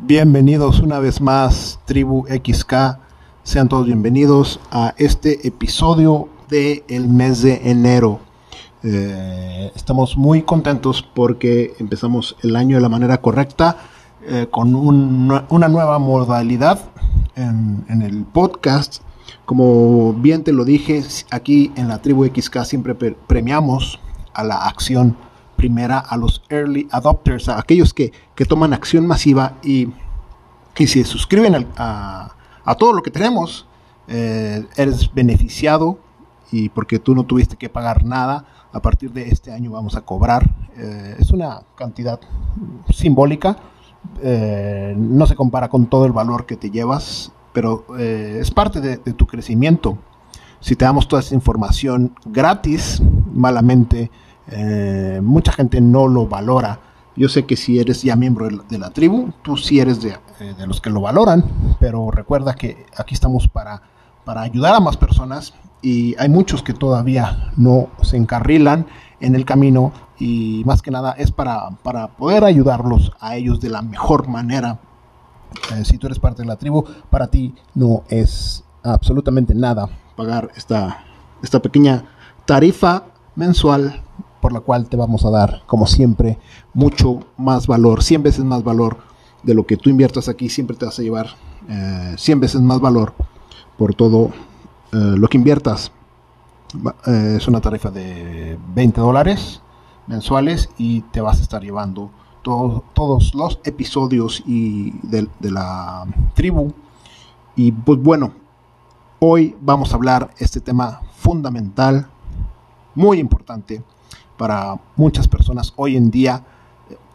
Bienvenidos una vez más, Tribu XK. Sean todos bienvenidos a este episodio del el mes de enero. Eh, estamos muy contentos porque empezamos el año de la manera correcta, eh, con un, una nueva modalidad en, en, el podcast. Como bien te lo dije, aquí en la Tribu XK siempre premiamos a la acción primera a los early adopters, a aquellos que, que toman acción masiva y, y se suscriben a, a, todo lo que tenemos, eh, eres beneficiado y porque tú no tuviste que pagar nada, a partir de este año vamos a cobrar. Eh, es una cantidad simbólica, eh, no se compara con todo el valor que te llevas, pero eh, es parte de, de, tu crecimiento. Si te damos toda esa información gratis, malamente, eh, mucha gente no lo valora. Yo sé que si eres ya miembro de la, tribu, tú sí eres de, eh, de, los que lo valoran, pero recuerda que aquí estamos para, para ayudar a más personas y hay muchos que todavía no se encarrilan en el camino y más que nada es para, para poder ayudarlos a ellos de la mejor manera. Eh, si tú eres parte de la tribu, para ti no es absolutamente nada pagar esta, esta pequeña tarifa mensual por la cual te vamos a dar, como siempre, mucho más valor, 100 veces más valor de lo que tú inviertas aquí, siempre te vas a llevar eh, 100 veces más valor por todo eh, lo que inviertas. Eh, es una tarifa de 20 dólares mensuales y te vas a estar llevando todo, todos los episodios y de, de la tribu. Y pues bueno, hoy vamos a hablar este tema fundamental, muy importante para muchas personas hoy en día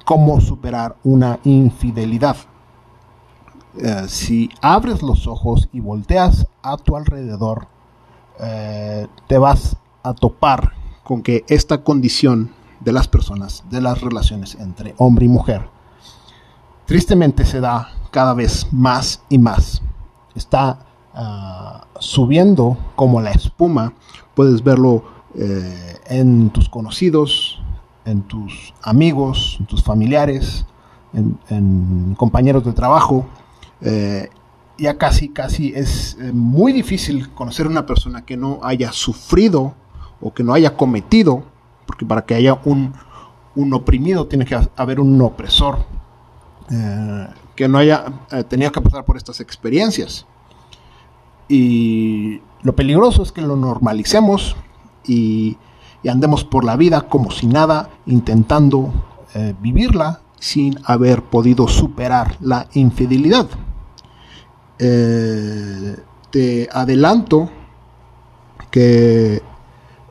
cómo superar una infidelidad. Eh, si abres los ojos y volteas a tu alrededor, eh, te vas a topar con que esta condición de las personas, de las relaciones entre hombre y mujer, tristemente se da cada vez más y más. Está uh, subiendo como la espuma, puedes verlo eh, en tus conocidos, en tus amigos, en tus familiares, en, compañeros de trabajo. Eh, ya casi, casi es eh, muy difícil conocer a una persona que no haya sufrido o que no haya cometido, porque para que haya un, un oprimido tiene que haber un opresor eh, que no haya tenido que pasar por estas experiencias. Y lo peligroso es que lo normalicemos y, andemos por la vida como si nada, intentando eh, vivirla sin haber podido superar la infidelidad. Eh, te adelanto que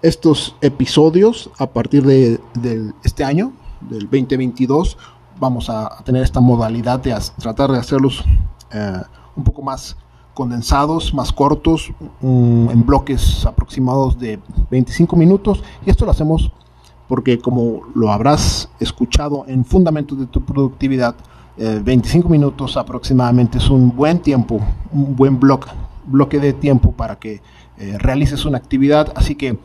estos episodios a partir de, de, este año, del 2022, vamos a, tener esta modalidad de tratar de hacerlos eh, un poco más condensados, más cortos, um, en bloques aproximados de 25 minutos. Y esto lo hacemos porque, como lo habrás escuchado en Fundamentos de tu Productividad, eh, 25 minutos aproximadamente es un buen tiempo, un buen bloque, bloque de tiempo para que eh, realices una actividad. Así que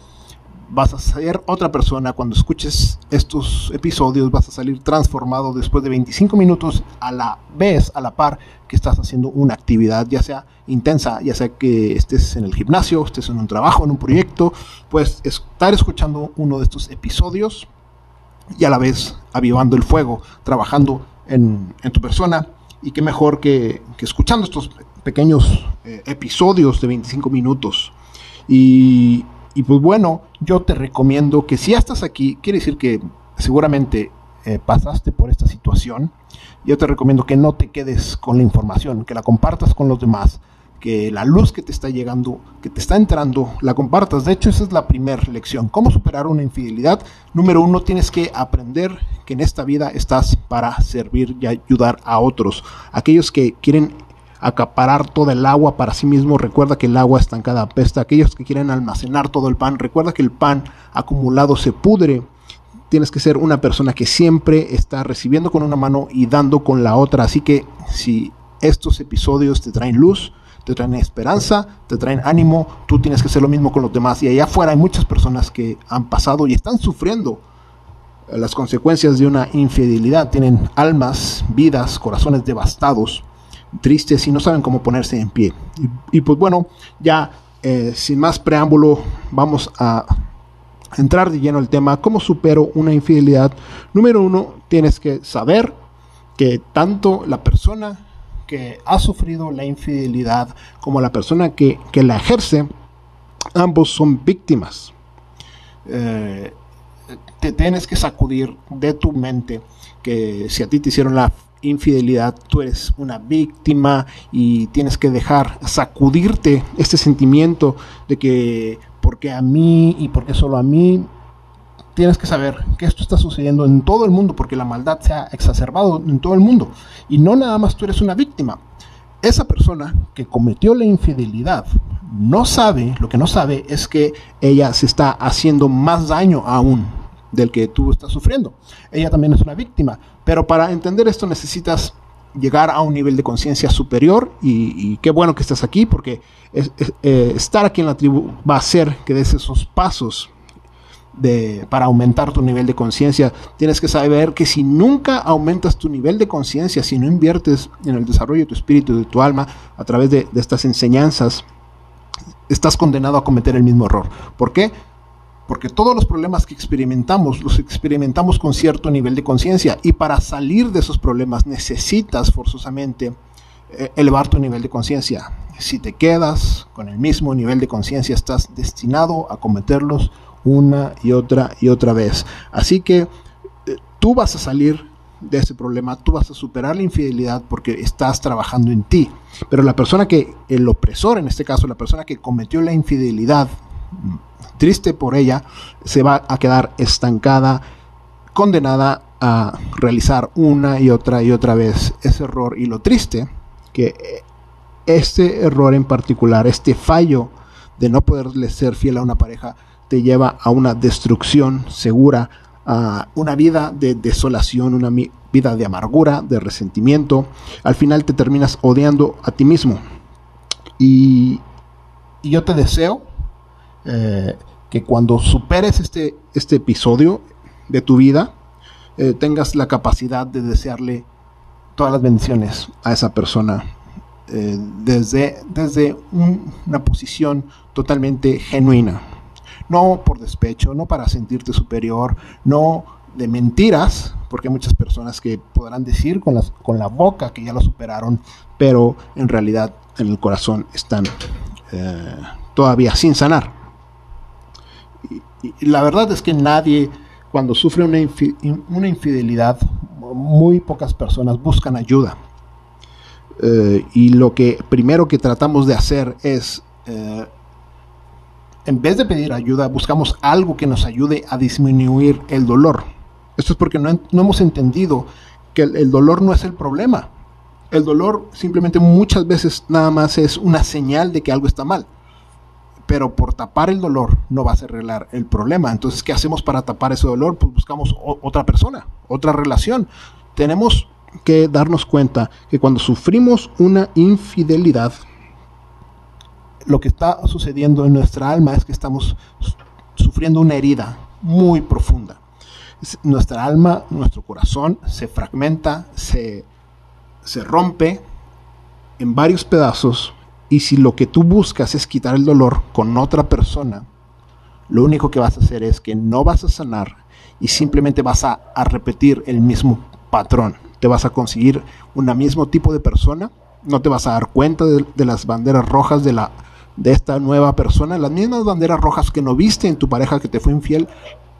vas a ser otra persona cuando escuches estos episodios, vas a salir transformado después de 25 minutos a la vez, a la par que estás haciendo una actividad, ya sea intensa, ya sea que estés en el gimnasio, estés en un trabajo, en un proyecto, puedes estar escuchando uno de estos episodios y a la vez avivando el fuego, trabajando en, tu persona y qué mejor que, que escuchando estos pequeños eh, episodios de 25 minutos. Y y pues bueno, yo te recomiendo que si estás aquí, quiere decir que seguramente eh, pasaste por esta situación. Yo te recomiendo que no te quedes con la información, que la compartas con los demás, que la luz que te está llegando, que te está entrando, la compartas. De hecho, esa es la primera lección. ¿Cómo superar una infidelidad? Número uno, tienes que aprender que en esta vida estás para servir y ayudar a otros. Aquellos que quieren acaparar toda el agua para sí mismo. Recuerda que el agua estancada apesta. Aquellos que quieren almacenar todo el pan, recuerda que el pan acumulado se pudre. Tienes que ser una persona que siempre está recibiendo con una mano y dando con la otra. Así que si estos episodios te traen luz, te traen esperanza, te traen ánimo, tú tienes que hacer lo mismo con los demás. Y allá afuera hay muchas personas que han pasado y están sufriendo las consecuencias de una infidelidad. Tienen almas, vidas, corazones devastados, tristes y no saben cómo ponerse en pie. Y, pues bueno, ya eh, sin más preámbulo, vamos a entrar de lleno el tema, ¿cómo supero una infidelidad? Número uno, tienes que saber que tanto la persona que ha sufrido la infidelidad como la persona que, la ejerce, ambos son víctimas. Eh, te tienes que sacudir de tu mente que si a ti te hicieron la infidelidad, tú eres una víctima y tienes que dejar sacudirte este sentimiento de que porque a mí y porque solo a mí tienes que saber que esto está sucediendo en todo el mundo porque la maldad se ha exacerbado en todo el mundo. Y no nada más tú eres una víctima. Esa persona que cometió la infidelidad no sabe, lo que no sabe es que ella se está haciendo más daño aún del que tú estás sufriendo. Ella también es una víctima, pero para entender esto necesitas llegar a un nivel de conciencia superior y, qué bueno que estás aquí porque eh, estar aquí en la tribu va a hacer que des esos pasos de, para aumentar tu nivel de conciencia. Tienes que saber que si nunca aumentas tu nivel de conciencia, si no inviertes en el desarrollo de tu espíritu de tu alma a través de, de estas enseñanzas, estás condenado a cometer el mismo error. ¿Por qué? Porque todos los problemas que experimentamos los experimentamos con cierto nivel de conciencia y para salir de esos problemas necesitas forzosamente eh, elevar tu nivel de conciencia. Si te quedas con el mismo nivel de conciencia estás destinado a cometerlos una y otra y otra vez. Así que eh, tú vas a salir de ese problema, tú vas a superar la infidelidad porque estás trabajando en ti. Pero la persona que, el opresor en este caso, la persona que cometió la infidelidad, triste por ella, se va a quedar estancada, condenada a realizar una y otra y otra vez ese error. Y lo triste, que este error en particular, este fallo de no poderle ser fiel a una pareja, te lleva a una destrucción segura, a una vida de desolación, una vida de amargura, de resentimiento. Al final te terminas odiando a ti mismo. Y, y yo te deseo eh, que cuando superes este, este episodio de tu vida, eh, tengas la capacidad de desearle todas las bendiciones a esa persona eh, desde, desde una posición totalmente genuina. No por despecho, no para sentirte superior, no de mentiras, porque hay muchas personas que podrán decir con, las, con la boca que ya lo superaron, pero en realidad en el corazón están todavía sin sanar la verdad es que nadie, cuando sufre una, infidelidad, muy pocas personas buscan ayuda. Eh, y lo que primero que tratamos de hacer es, eh, en vez de pedir ayuda, buscamos algo que nos ayude a disminuir el dolor. Esto es porque no, hemos entendido que el dolor no es el problema. El dolor simplemente muchas veces nada más es una señal de que algo está mal pero por tapar el dolor no vas a arreglar el problema. Entonces, ¿qué hacemos para tapar ese dolor? Pues buscamos otra persona, otra relación. Tenemos que darnos cuenta que cuando sufrimos una infidelidad, lo que está sucediendo en nuestra alma es que estamos sufriendo una herida muy profunda. Nuestra alma, nuestro corazón se fragmenta, se, se rompe en varios pedazos y si lo que tú buscas es quitar el dolor con otra persona, lo único que vas a hacer es que no vas a sanar y simplemente vas a, repetir el mismo patrón. Te vas a conseguir un mismo tipo de persona, no te vas a dar cuenta de, las banderas rojas de, la, de esta nueva persona, las mismas banderas rojas que no viste en tu pareja que te fue infiel,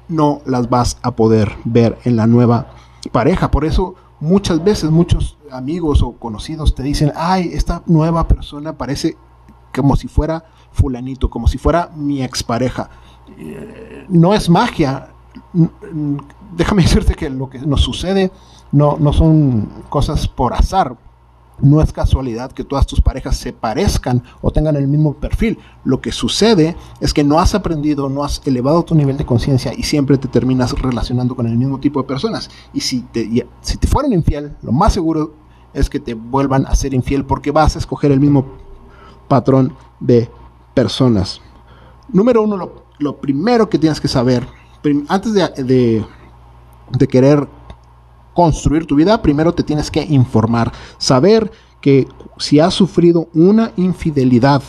no las vas a poder ver en la nueva pareja. Por eso muchas veces muchos amigos o conocidos te dicen, ay, esta nueva persona parece como si fuera fulanito, como si fuera mi expareja. Eh, no es magia. Déjame decirte que lo que nos sucede no, no son cosas por azar. No es casualidad que todas tus parejas se parezcan o tengan el mismo perfil. Lo que sucede es que no has aprendido, no has elevado tu nivel de conciencia y siempre te terminas relacionando con el mismo tipo de personas. Y si te, si te fueron infiel, lo más seguro es que te vuelvan a ser infiel porque vas a escoger el mismo patrón de personas. Número uno, lo, primero que tienes que saber, antes de, de querer construir tu vida, primero te tienes que informar, saber que si has sufrido una infidelidad,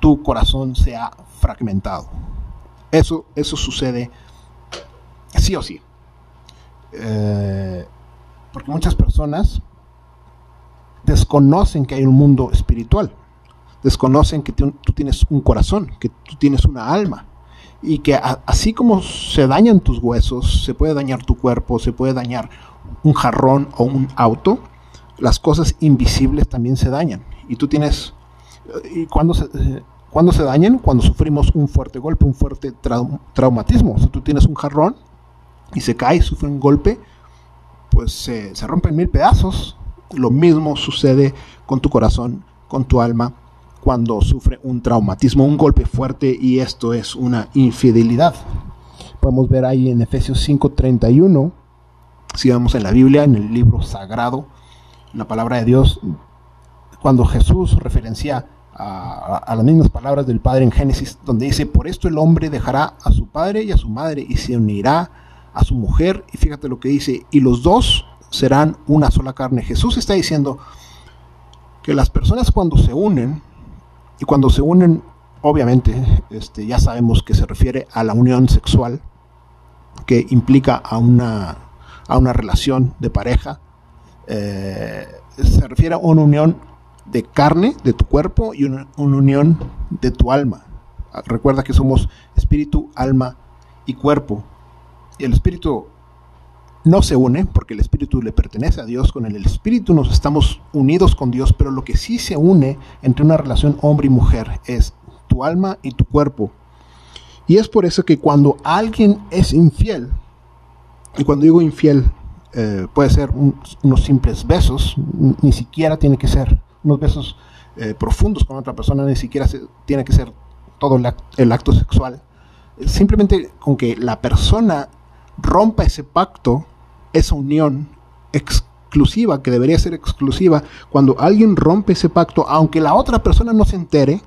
tu corazón se ha fragmentado. Eso, eso sucede sí o sí. Eh, porque muchas personas desconocen que hay un mundo espiritual, desconocen que tú tienes un corazón, que tú tienes una alma y que así como se dañan tus huesos, se puede dañar tu cuerpo, se puede dañar un jarrón o un auto, las cosas invisibles también se dañan. Y tú tienes, ¿y cuando se, cuando se dañan? Cuando sufrimos un fuerte golpe, un fuerte traumatismo. Si tú tienes un jarrón y se cae, sufre un golpe, pues se, se rompe en mil pedazos. Lo mismo sucede con tu corazón, con tu alma, cuando sufre un traumatismo, un golpe fuerte y esto es una infidelidad. Podemos ver ahí en Efesios 5:31, si vemos en la Biblia, en el libro sagrado, la palabra de Dios, cuando Jesús referencia a, a, las mismas palabras del Padre en Génesis, donde dice, por esto el hombre dejará a su padre y a su madre y se unirá a su mujer, y fíjate lo que dice, y los dos serán una sola carne. Jesús está diciendo que las personas cuando se unen, y cuando se unen, obviamente, este, ya sabemos que se refiere a la unión sexual, que implica a una, a una relación de pareja. Eh, se refiere a una unión de carne, de tu cuerpo, y una, una unión de tu alma. Recuerda que somos espíritu, alma y cuerpo. Y el espíritu no se une porque el espíritu le pertenece a Dios, con el espíritu nos estamos unidos con Dios, pero lo que sí se une entre una relación hombre y mujer es tu alma y tu cuerpo. Y es por eso que cuando alguien es infiel, y cuando digo infiel, eh, puede ser unos simples besos, ni siquiera tiene que ser unos besos eh, profundos con otra persona, ni siquiera tiene que ser todo el acto sexual. Simplemente con que la persona rompa ese pacto esa unión exclusiva, que debería ser exclusiva, cuando alguien rompe ese pacto, aunque la otra persona no se entere,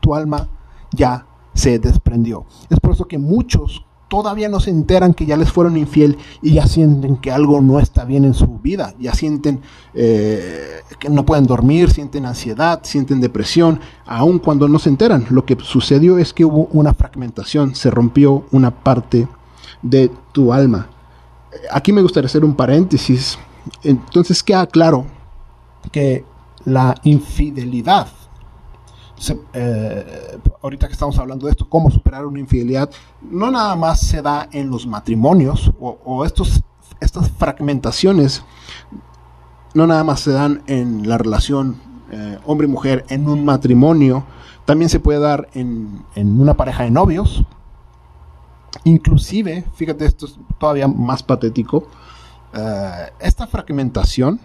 tu alma ya se desprendió. Es por eso que muchos todavía no se enteran que ya les fueron infiel y ya sienten que algo no está bien en su vida, ya sienten eh, que no pueden dormir, sienten ansiedad, sienten depresión, aun cuando no se enteran. Lo que sucedió es que hubo una fragmentación, se rompió una parte de tu alma aquí me gustaría hacer un paréntesis. Entonces queda claro que la infidelidad, eh, ahorita que estamos hablando de esto, cómo superar una infidelidad, no nada más se da en los matrimonios o, estos, estas fragmentaciones, no nada más se dan en la relación eh, hombre y mujer, en un matrimonio, también se puede dar en una pareja de novios, Inclusive, fíjate, esto es todavía más patético, eh, esta fragmentación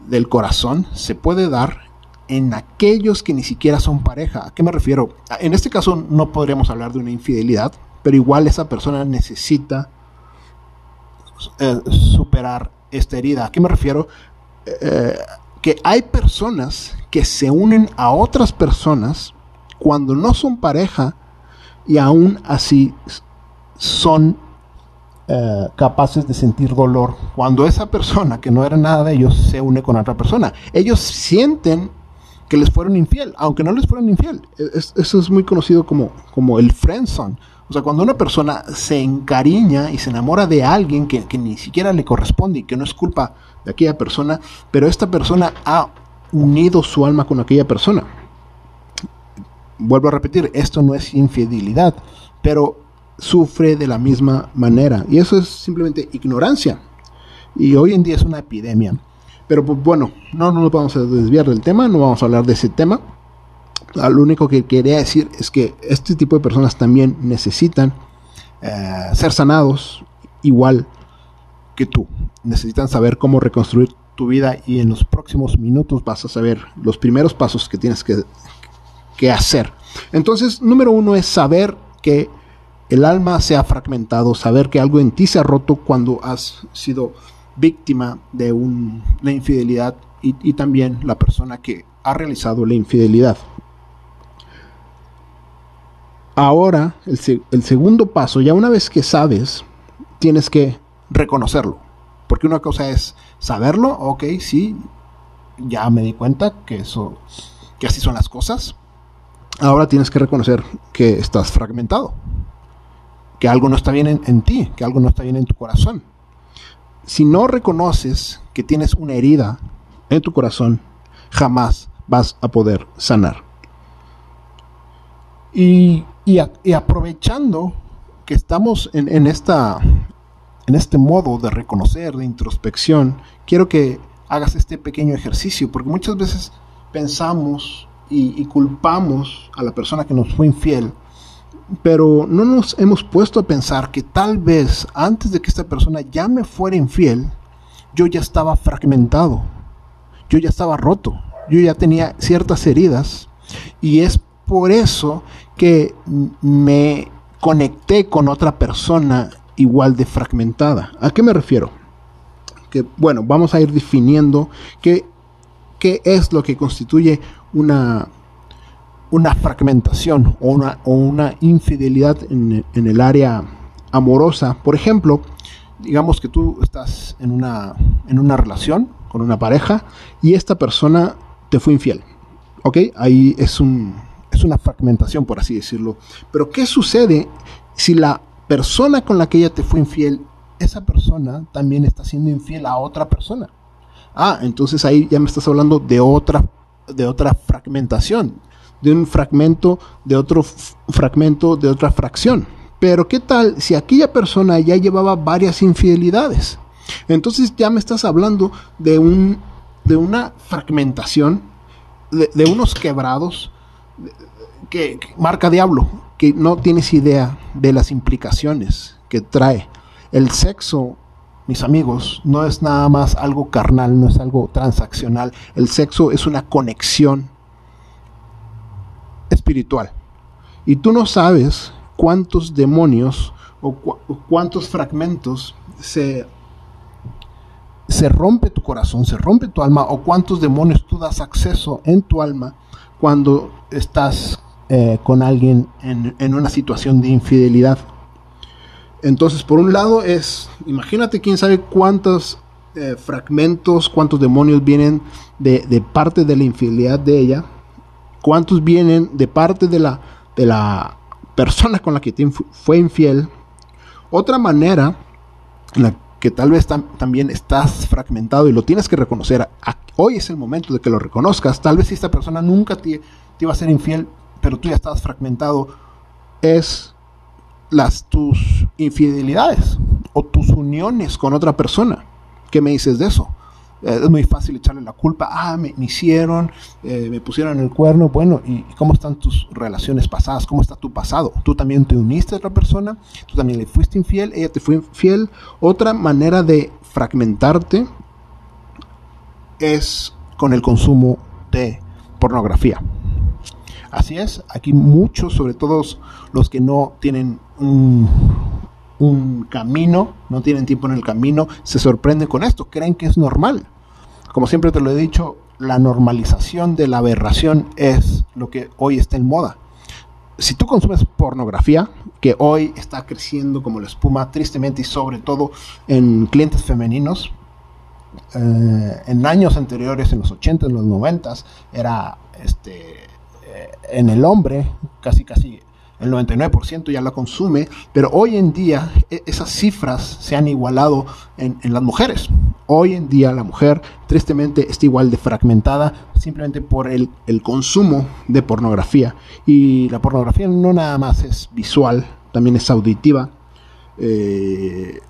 del corazón se puede dar en aquellos que ni siquiera son pareja. ¿A qué me refiero? En este caso no podríamos hablar de una infidelidad, pero igual esa persona necesita eh, superar esta herida. ¿A qué me refiero? Eh, que hay personas que se unen a otras personas cuando no son pareja y aún así son eh, capaces de sentir dolor cuando esa persona que no era nada de ellos se une con otra persona. Ellos sienten que les fueron infiel, aunque no les fueron infiel. E, eso es muy conocido como, como el friendzone. O sea, cuando una persona se encariña y se enamora de alguien que, que ni siquiera le corresponde y que no es culpa de aquella persona, pero esta persona ha unido su alma con aquella persona vuelvo a repetir, esto no es infidelidad, pero sufre de la misma manera. Y eso es simplemente ignorancia. Y hoy en día es una epidemia. Pero pues, bueno, no, no nos vamos a desviar del tema, no vamos a hablar de ese tema. Ah, lo único que quería decir es que este tipo de personas también necesitan eh, ser sanados igual que tú. Necesitan saber cómo reconstruir tu vida y en los próximos minutos vas a saber los primeros pasos que tienes que, qué hacer. Entonces, número uno es saber que el alma se ha fragmentado, saber que algo en ti se ha roto cuando has sido víctima de una infidelidad y, también la persona que ha realizado la infidelidad. Ahora, el, el segundo paso, ya una vez que sabes tienes que reconocerlo. Porque una cosa es saberlo, ok, sí, ya me di cuenta que eso, que así son las cosas. Ahora tienes que reconocer que estás fragmentado, que algo no está bien en, en ti, que algo no está bien en tu corazón. Si no reconoces que tienes una herida en tu corazón, jamás vas a poder sanar. Y, aprovechando que estamos en, esta, en este modo de reconocer, de introspección, quiero que hagas este pequeño ejercicio, porque muchas veces pensamos y, culpamos a la persona que nos fue infiel, pero no nos hemos puesto a pensar que tal vez antes de que esta persona ya me fuera infiel, yo ya estaba fragmentado, yo ya estaba roto, yo ya tenía ciertas heridas y es por eso que me conecté con otra persona igual de fragmentada. ¿A qué me refiero? Que bueno, vamos a ir definiendo qué, qué es lo que constituye una, una fragmentación o una, o una infidelidad en, en, el área amorosa. Por ejemplo, digamos que tú estás en una, en una relación con una pareja y esta persona te fue infiel. ¿Ok? Ahí es un, es una fragmentación, por así decirlo. Pero ¿qué sucede si la persona con la que ella te fue infiel, esa persona también está siendo infiel a otra persona? Ah, entonces ahí ya me estás hablando de otra, de otra fragmentación, de un fragmento, de otro fragmento, de otra fracción. Pero ¿qué tal si aquella persona ya llevaba varias infidelidades? Entonces ya me estás hablando de, un, de una fragmentación, de, de unos quebrados, que, marca diablo, que no tienes idea de las implicaciones que trae. El sexo, mis amigos, no es nada más algo carnal, no es algo transaccional. El sexo es una conexión espiritual. Y tú no sabes cuántos demonios o, cuántos fragmentos se, se rompe tu corazón, se rompe tu alma, o cuántos demonios tú das acceso en tu alma cuando estás eh, con alguien en, una situación de infidelidad. Entonces, por un lado es, imagínate quién sabe cuántos eh, fragmentos, cuántos demonios vienen de, parte de la infidelidad de ella, cuántos vienen de parte de la, de la persona con la que fue infiel. Otra manera en la que tal vez también estás fragmentado y lo tienes que reconocer, hoy es el momento de que lo reconozcas, tal vez esta persona nunca te, te iba a ser infiel, pero tú ya estás fragmentado, es las tus infidelidades o tus uniones con otra persona. ¿Qué me dices de eso? Eh, es muy fácil echarle la culpa. Ah, me, hicieron, eh, me pusieron el cuerno. Bueno, ¿y cómo están tus relaciones pasadas? ¿Cómo está tu pasado? ¿Tú también te uniste a otra persona? ¿Tú también le fuiste infiel? ¿Ella te fue infiel? Otra manera de fragmentarte es con el consumo de pornografía. Así es, aquí muchos, sobre todo los que no tienen un, camino, no tienen tiempo en el camino, se sorprenden con esto, creen que es normal. Como siempre te lo he dicho, la normalización de la aberración es lo que hoy está en moda. Si tú consumes pornografía, que hoy está creciendo como la espuma, tristemente y sobre todo en clientes femeninos, eh, en años anteriores, en los 80, en los 90, era este, en el hombre, casi casi el 99% ya la consume, pero hoy en día e, esas cifras se han igualado en, las mujeres. Hoy en día la mujer tristemente está igual de fragmentada simplemente por el, consumo de pornografía. Y la pornografía no nada más es visual, también es auditiva. Eh,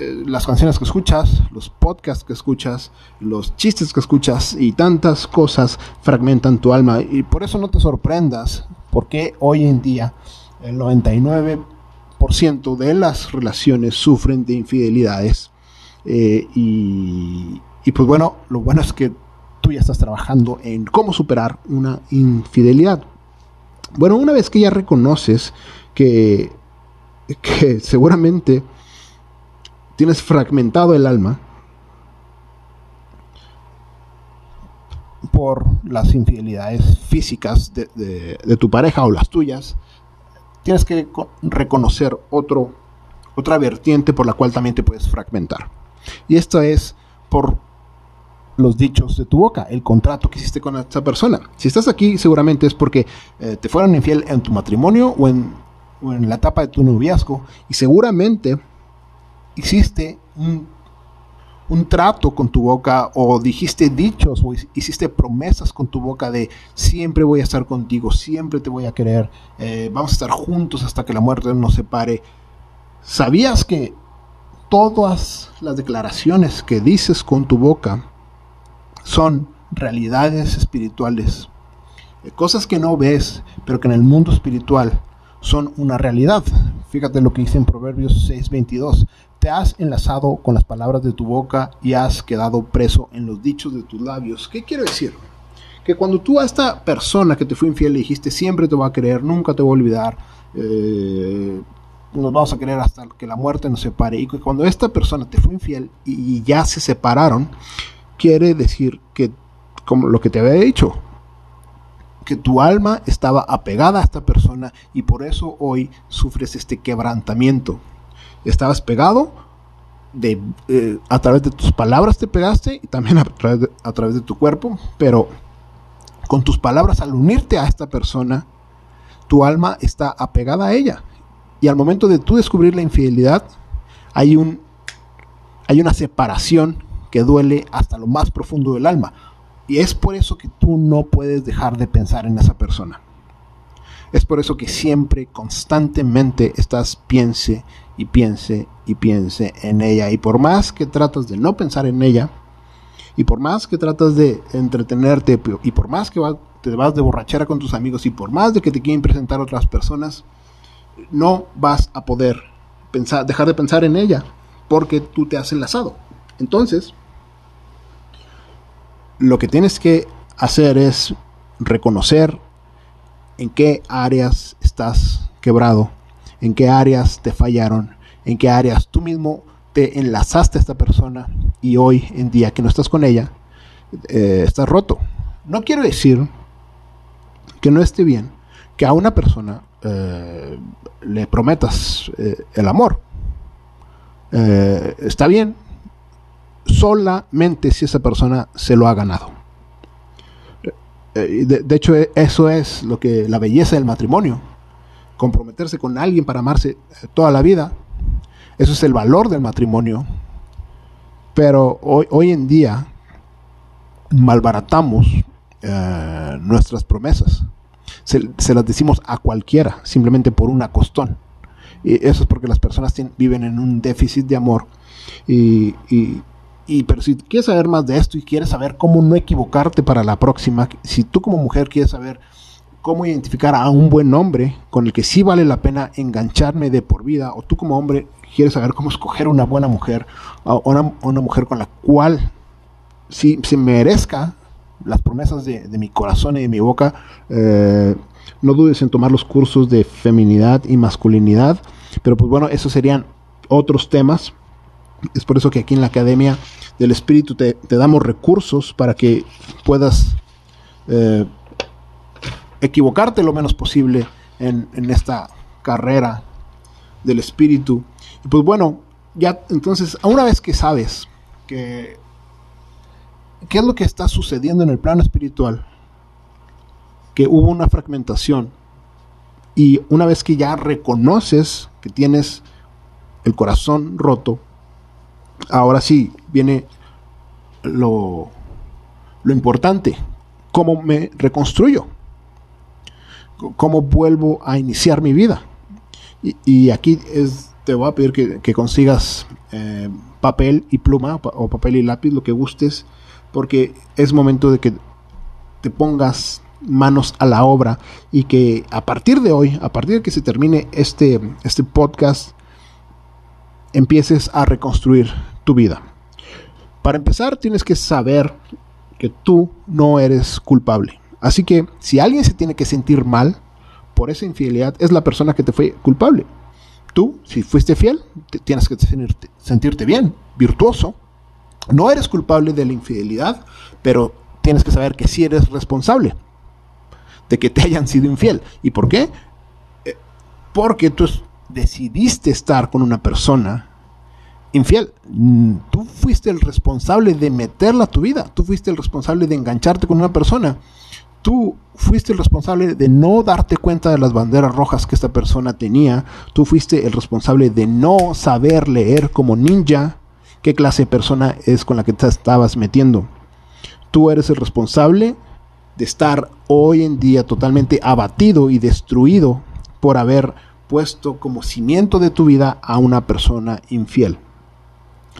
eh, las canciones que escuchas, los podcasts que escuchas, los chistes que escuchas y tantas cosas fragmentan tu alma. Y por eso no te sorprendas, porque hoy en día el 99% de las relaciones sufren de infidelidades. Eh, y, y pues bueno, lo bueno es que tú ya estás trabajando en cómo superar una infidelidad. Bueno, una vez que ya reconoces que, que seguramente tienes fragmentado el alma por las infidelidades físicas de, tu pareja o las tuyas, tienes que reconocer otro, otra vertiente por la cual también te puedes fragmentar. Y esto es por los dichos de tu boca, el contrato que hiciste con esta persona. Si estás aquí, seguramente es porque eh, te fueron infiel en tu matrimonio o en, o en la etapa de tu noviazgo y seguramente hiciste un un trato con tu boca o dijiste dichos o hiciste promesas con tu boca de siempre voy a estar contigo, siempre te voy a querer, eh, vamos a estar juntos hasta que la muerte nos separe. ¿Sabías que todas las declaraciones que dices con tu boca son realidades espirituales? Eh, cosas que no ves, pero que en el mundo espiritual son una realidad. Fíjate lo que dice en Proverbios 6:22 te has enlazado con las palabras de tu boca y has quedado preso en los dichos de tus labios. ¿Qué quiero decir? Que cuando tú a esta persona que te fue infiel le dijiste siempre te va a querer, nunca te va a olvidar, eh, nos vamos a querer hasta que la muerte nos separe, y que cuando esta persona te fue infiel y, ya se separaron, quiere decir que, como lo que te había dicho, que tu alma estaba apegada a esta persona y por eso hoy sufres este quebrantamiento estabas pegado, de, eh, a través de tus palabras te pegaste y también a través, de, a través de tu cuerpo, pero con tus palabras al unirte a esta persona, tu alma está apegada a ella. Y al momento de tú descubrir la infidelidad, hay, un, hay una separación que duele hasta lo más profundo del alma. Y es por eso que tú no puedes dejar de pensar en esa persona. Es por eso que siempre, constantemente estás piense y piense y piense en ella. Y por más que tratas de no pensar en ella, y por más que tratas de entretenerte, y por más que te vas de borrachera con tus amigos, y por más de que te quieren presentar otras personas, no vas a poder pensar, dejar de pensar en ella, porque tú te has enlazado. Entonces, lo que tienes que hacer es reconocer en qué áreas estás quebrado, en qué áreas te fallaron, en qué áreas tú mismo te enlazaste a esta persona y hoy en día que no estás con ella, eh, estás roto. No quiero decir que no esté bien que a una persona eh, le prometas eh, el amor. está bien solamente si esa persona se lo ha ganado. Eh, de, hecho, e, eso es lo que la belleza del matrimonio. Comprometerse con alguien para amarse eh, toda la vida. Eso es el valor del matrimonio. Pero hoy, hoy en día malbaratamos eh, nuestras promesas. Se, las decimos a cualquiera, simplemente por una costón. Y eso es porque las personas viven en un déficit de amor y, y pero si quieres saber más de esto y quieres saber cómo no equivocarte para la próxima, si tú como mujer quieres saber cómo identificar a un buen hombre con el que sí vale la pena engancharme de por vida, o tú como hombre quieres saber cómo escoger una buena mujer, o una, mujer con la cual sí se merezca las promesas de, mi corazón y de mi boca, eh, no dudes en tomar los cursos de feminidad y masculinidad, pero pues bueno, esos serían otros temas. Es por eso que aquí en la Academia del Espíritu te, damos recursos para que puedas eh, equivocarte lo menos posible en, esta carrera del Espíritu. Y pues bueno, ya entonces, una vez que sabes que qué es lo que está sucediendo en el plano espiritual, que hubo una fragmentación, y una vez que ya reconoces que tienes el corazón roto, ahora sí viene lo, lo importante, cómo me reconstruyo, cómo vuelvo a iniciar mi vida. Y, aquí es, te voy a pedir que, consigas eh, papel y pluma o papel y lápiz, lo que gustes, porque es momento de que te pongas manos a la obra y que a partir de hoy, a partir de que se termine este, este podcast, empieces a reconstruir tu vida. Para empezar, tienes que saber que tú no eres culpable. Así que si alguien se tiene que sentir mal por esa infidelidad, es la persona que te fue culpable. Tú, si fuiste fiel, tienes que sentirte, sentirte bien, virtuoso. No eres culpable de la infidelidad, pero tienes que saber que sí eres responsable de que te hayan sido infiel. ¿Y por qué? Eh, porque tú decidiste estar con una persona infiel. Mm, tú fuiste el responsable de meterla a tu vida. Tú fuiste el responsable de engancharte con una persona. Tú fuiste el responsable de no darte cuenta de las banderas rojas que esta persona tenía. Tú fuiste el responsable de no saber leer como ninja qué clase de persona es con la que te estabas metiendo. Tú eres el responsable de estar hoy en día totalmente abatido y destruido por haber puesto como cimiento de tu vida a una persona infiel.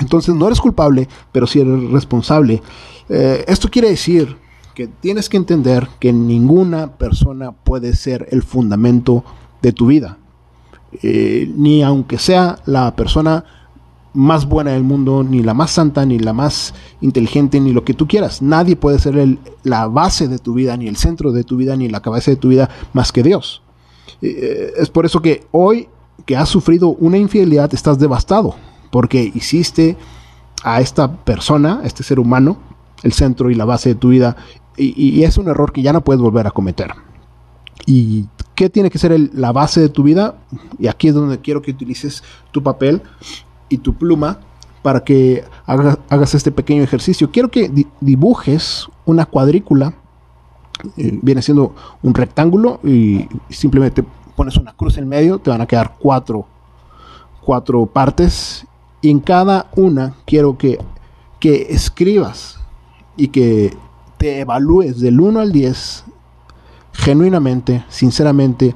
Entonces no eres culpable, pero sí eres responsable. Eh, esto quiere decir que tienes que entender que ninguna persona puede ser el fundamento de tu vida. Eh, ni aunque sea la persona más buena del mundo, ni la más santa, ni la más inteligente, ni lo que tú quieras. Nadie puede ser la base de tu vida, ni el centro de tu vida, ni la cabeza de tu vida más que Dios. Eh, es por eso que hoy que has sufrido una infidelidad estás devastado porque hiciste a esta persona, a este ser humano, el centro y la base de tu vida, y, es un error que ya no puedes volver a cometer. ¿Y qué tiene que ser la base de tu vida? Y aquí es donde quiero que utilices tu papel y tu pluma para que hagas, este pequeño ejercicio. Quiero que dibujes una cuadrícula, eh, viene siendo un rectángulo, y simplemente pones una cruz en medio, te van a quedar cuatro, cuatro partes y en cada una quiero que, que escribas y que te evalúes del 1 al 10 genuinamente, sinceramente,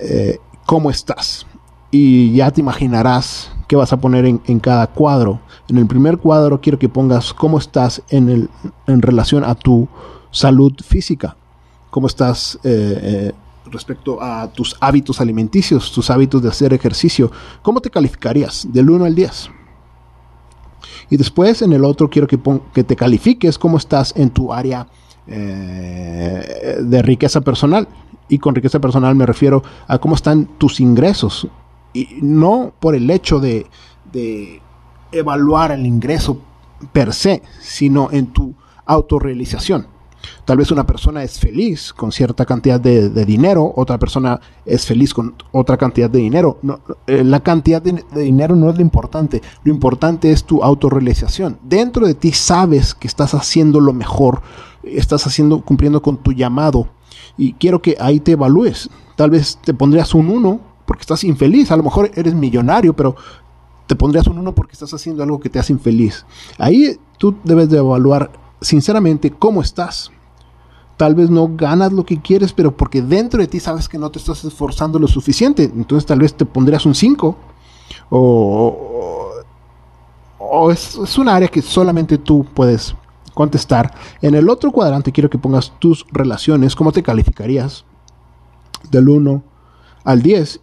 eh, cómo estás. Y ya te imaginarás qué vas a poner en, cada cuadro. En el primer cuadro quiero que pongas cómo estás en, el, en relación a tu salud física, cómo estás eh, eh, respecto a tus hábitos alimenticios, tus hábitos de hacer ejercicio. ¿Cómo te calificarías del 1 al 10? Y después en el otro quiero que, que te califiques cómo estás en tu área eh, de riqueza personal. Y con riqueza personal me refiero a cómo están tus ingresos. Y no por el hecho de, de evaluar el ingreso per se, sino en tu autorrealización. Tal vez una persona es feliz con cierta cantidad de, dinero, otra persona es feliz con otra cantidad de dinero. Eh, la cantidad de, dinero no es lo importante, lo importante es tu autorrealización. Dentro de ti sabes que estás haciendo lo mejor, estás haciendo, cumpliendo con tu llamado y quiero que ahí te evalúes. Tal vez te pondrías un 1 porque estás infeliz, a lo mejor eres millonario, pero te pondrías un 1 porque estás haciendo algo que te hace infeliz. Ahí tú debes de evaluar sinceramente cómo estás. Tal vez no ganas lo que quieres, pero porque dentro de ti sabes que no te estás esforzando lo suficiente. Entonces tal vez te pondrías un 5. O, o, es, es un área que solamente tú puedes contestar. En el otro cuadrante quiero que pongas tus relaciones, cómo te calificarías del 1 al 10.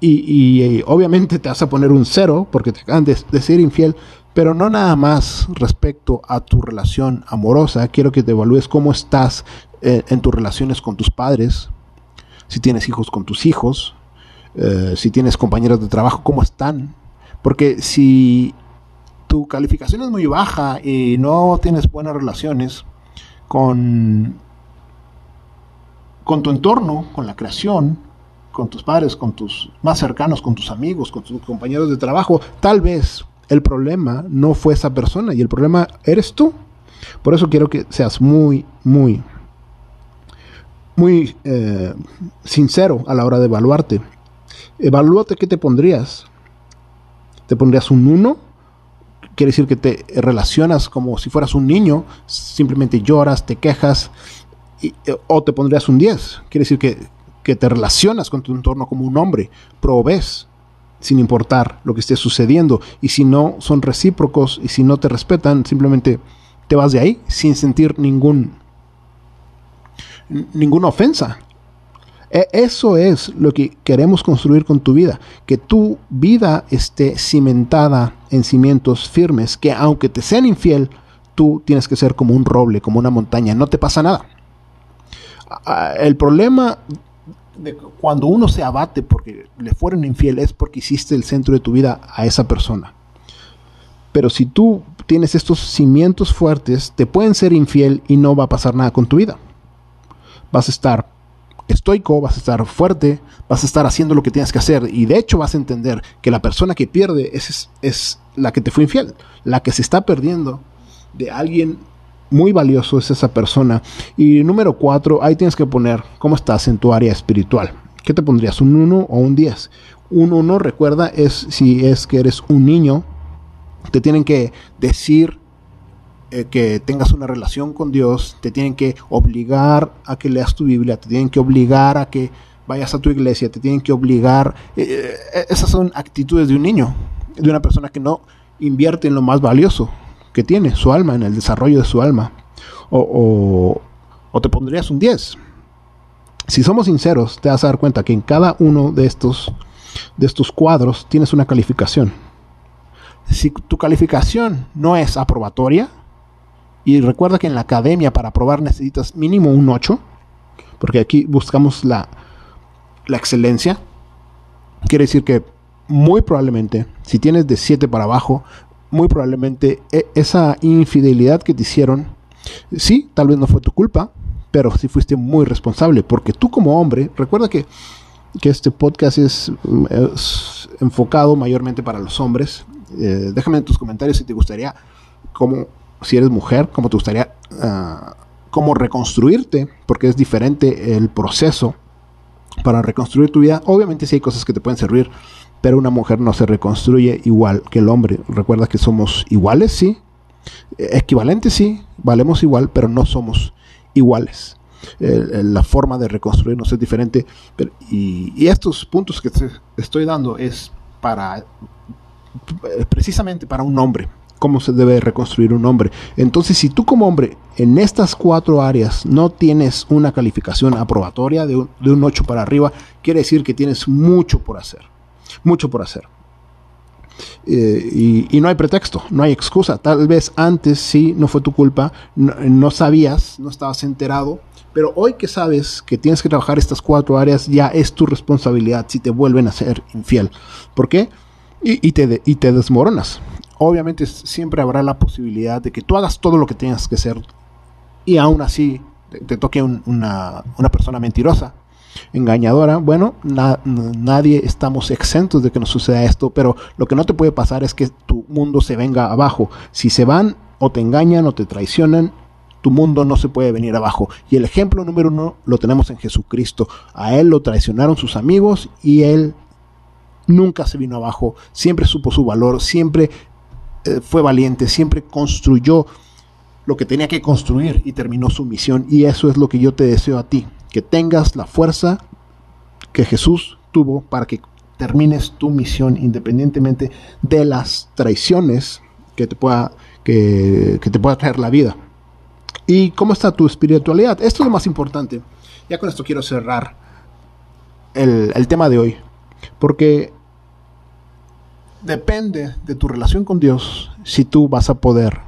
Y, obviamente te vas a poner un 0 porque te acaban de, de ser infiel, pero no nada más respecto a tu relación amorosa. Quiero que te evalúes cómo estás eh, en tus relaciones con tus padres, si tienes hijos con tus hijos, eh, si tienes compañeros de trabajo, cómo están. Porque si tu calificación es muy baja y no tienes buenas relaciones con, con tu entorno, con la creación, con tus padres, con tus más cercanos, con tus amigos, con tus compañeros de trabajo, tal vez el problema no fue esa persona y el problema eres tú. Por eso quiero que seas muy, muy, muy eh, sincero a la hora de evaluarte. Evalúate qué te pondrías. ¿Te pondrías un 1? Quiere decir que te relacionas como si fueras un niño, simplemente lloras, te quejas, y, o te pondrías un 10. Quiere decir que, que te relacionas con tu entorno como un hombre, provees, sin importar lo que esté sucediendo. Y si no son recíprocos y si no te respetan, simplemente te vas de ahí sin sentir ningún ninguna ofensa. E, eso es lo que queremos construir con tu vida, que tu vida esté cimentada en cimientos firmes, que aunque te sean infiel, tú tienes que ser como un roble, como una montaña, no te pasa nada. El problema cuando uno se abate porque le fueron infiel es porque hiciste el centro de tu vida a esa persona. Pero si tú tienes estos cimientos fuertes, te pueden ser infiel y no va a pasar nada con tu vida. Vas a estar estoico, vas a estar fuerte, vas a estar haciendo lo que tienes que hacer y de hecho vas a entender que la persona que pierde es, es la que te fue infiel, la que se está perdiendo de alguien muy valioso es esa persona. Y número cuatro, ahí tienes que poner cómo estás en tu área espiritual. ¿Qué te pondrías? ¿Un 1 o un 10? Un 1, recuerda, es si es que eres un niño, te tienen que decir eh, que tengas una relación con Dios, te tienen que obligar a que leas tu Biblia, te tienen que obligar a que vayas a tu iglesia, te tienen que obligar. Eh, eh, esas son actitudes de un niño, de una persona que no invierte en lo más valioso que tiene, su alma, en el desarrollo de su alma. O, o te pondrías un 10. Si somos sinceros, te vas a dar cuenta que en cada uno de estos, de estos cuadros tienes una calificación. Si tu calificación no es aprobatoria, y recuerda que en la academia para aprobar necesitas mínimo un 8, porque aquí buscamos la, la excelencia. Quiere decir que muy probablemente, si tienes de 7 para abajo, muy probablemente e, esa infidelidad que te hicieron, sí, tal vez no fue tu culpa, pero sí fuiste muy responsable, porque tú como hombre, recuerda que, que este podcast es, enfocado mayormente para los hombres. Eh, déjame en tus comentarios si te gustaría como si eres mujer, cómo te gustaría, uh, cómo reconstruirte, porque es diferente el proceso para reconstruir tu vida. Obviamente sí hay cosas que te pueden servir, pero una mujer no se reconstruye igual que el hombre. Recuerda que somos iguales, sí, equivalentes, sí, valemos igual, pero no somos iguales. la forma de reconstruirnos es diferente. y, estos puntos que te estoy dando es para precisamente para un hombre cómo se debe reconstruir un hombre. Entonces, si tú como hombre en estas cuatro áreas no tienes una calificación aprobatoria de un, de un 8 para arriba, quiere decir que tienes mucho por hacer. Mucho por hacer. Eh, y, no hay pretexto, no hay excusa. Tal vez antes sí, no fue tu culpa, no, sabías, no estabas enterado, pero hoy que sabes que tienes que trabajar estas cuatro áreas, ya es tu responsabilidad si te vuelven a ser infiel. ¿Por qué? Y, te, y te desmoronas obviamente siempre habrá la posibilidad de que tú hagas todo lo que tengas que hacer y aún así te, toque una, persona mentirosa, engañadora. Bueno, nadie estamos exentos de que nos suceda esto, pero lo que no te puede pasar es que tu mundo se venga abajo. Si se van o te engañan o te traicionan, tu mundo no se puede venir abajo. Y el ejemplo número uno lo tenemos en Jesucristo. A él lo traicionaron sus amigos y él nunca se vino abajo, siempre supo su valor, siempre eh, fue valiente, siempre construyó lo que tenía que construir y terminó su misión. Y eso es lo que yo te deseo a ti, que tengas la fuerza que Jesús tuvo para que termines tu misión independientemente de las traiciones que te pueda, que, te pueda traer la vida. ¿Y cómo está tu espiritualidad? Esto es lo más importante. Ya con esto quiero cerrar el, el tema de hoy. Porque depende de tu relación con Dios si tú vas a poder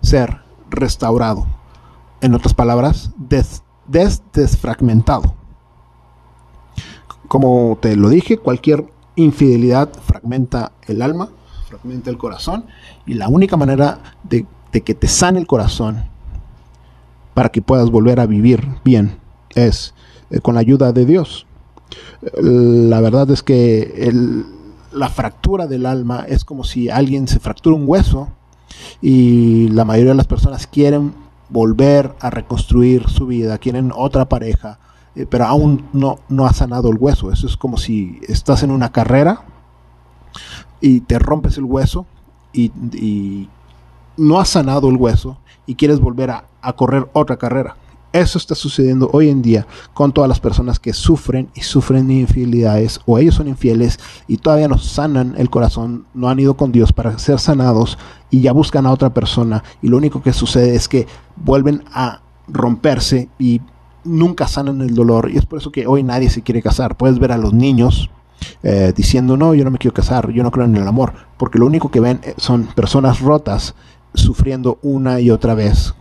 ser restaurado. En otras palabras, des, des desfragmentado. Como te lo dije, cualquier infidelidad fragmenta el alma, fragmenta el corazón, y la única manera de, de que te sane el corazón para que puedas volver a vivir bien es eh, con la ayuda de Dios. La verdad es que el, la fractura del alma es como si alguien se fractura un hueso y la mayoría de las personas quieren volver a reconstruir su vida, quieren otra pareja, eh, pero aún no, no ha sanado el hueso. Eso es como si estás en una carrera y te rompes el hueso y, y no has sanado el hueso y quieres volver a, a correr otra carrera. Eso está sucediendo hoy en día con todas las personas que sufren y sufren infidelidades o ellos son infieles y todavía no sanan el corazón, no han ido con Dios para ser sanados y ya buscan a otra persona y lo único que sucede es que vuelven a romperse y nunca sanan el dolor y es por eso que hoy nadie se quiere casar. Puedes ver a los niños eh, diciendo no, yo no me quiero casar, yo no creo en el amor, porque lo único que ven son personas rotas sufriendo una y otra vez,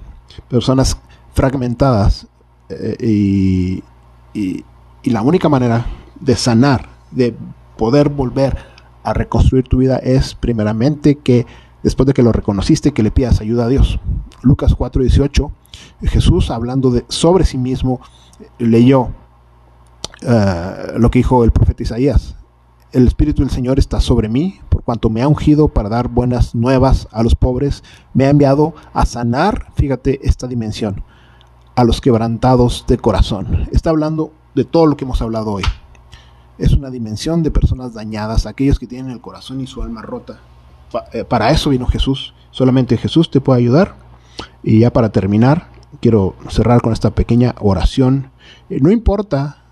personas fragmentadas eh, y, y, la única manera de sanar, de poder volver a reconstruir tu vida es primeramente que después de que lo reconociste, que le pidas ayuda a Dios. Lucas 4:18, Jesús hablando de, sobre sí mismo, leyó eh, lo que dijo el profeta Isaías. El Espíritu del Señor está sobre mí, por cuanto me ha ungido para dar buenas nuevas a los pobres, me ha enviado a sanar, fíjate esta dimensión, a los quebrantados de corazón. Está hablando de todo lo que hemos hablado hoy. Es una dimensión de personas dañadas, aquellos que tienen el corazón y su alma rota. Eh, para eso vino Jesús. Solamente Jesús te puede ayudar. Y ya para terminar, quiero cerrar con esta pequeña oración. Eh, no importa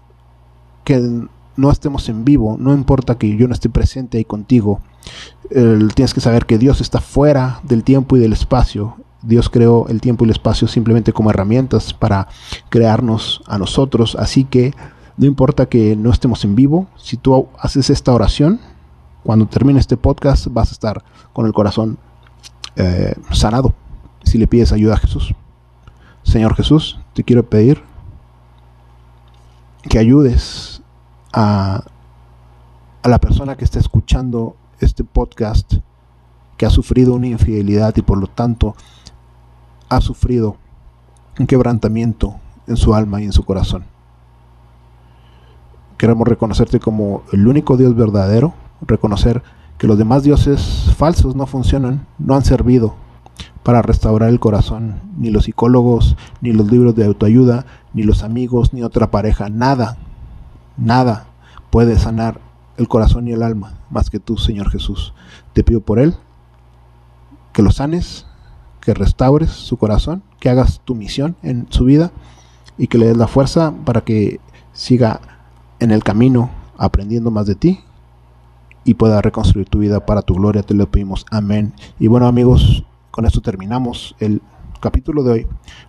que no estemos en vivo, no importa que yo no esté presente ahí contigo, tienes que saber que Dios está fuera del tiempo y del espacio. Dios creó el tiempo y el espacio simplemente como herramientas para crearnos a nosotros, así que no importa que no estemos en vivo, si tú haces esta oración, cuando termine este podcast vas a estar con el corazón eh, sanado si le pides ayuda a Jesús. Señor Jesús, te quiero pedir que ayudes a, a la persona que está escuchando este podcast, que ha sufrido una infidelidad y por lo tanto ha sufrido un quebrantamiento en su alma y en su corazón. Queremos reconocerte como el único Dios verdadero, reconocer que los demás dioses falsos no funcionan, no han servido para restaurar el corazón, ni los psicólogos, ni los libros de autoayuda, ni los amigos, ni otra pareja, nada, nada puede sanar el corazón y el alma más que tú, Señor Jesús. Te pido por Él que lo sanes, que restaures su corazón, que hagas tu misión en su vida y que le des la fuerza para que siga en el camino aprendiendo más de ti y pueda reconstruir tu vida para tu gloria. Te lo pedimos. Amén. Y bueno amigos, con esto terminamos el capítulo de hoy.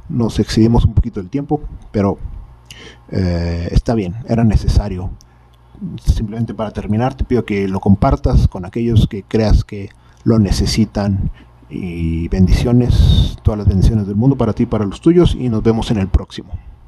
Nos excedimos un poquito del tiempo, pero eh, está bien, era necesario. Simplemente para terminar, te pido que lo compartas con aquellos que creas que lo necesitan. Y bendiciones, todas las bendiciones del mundo para ti y para los tuyos. Y nos vemos en el próximo.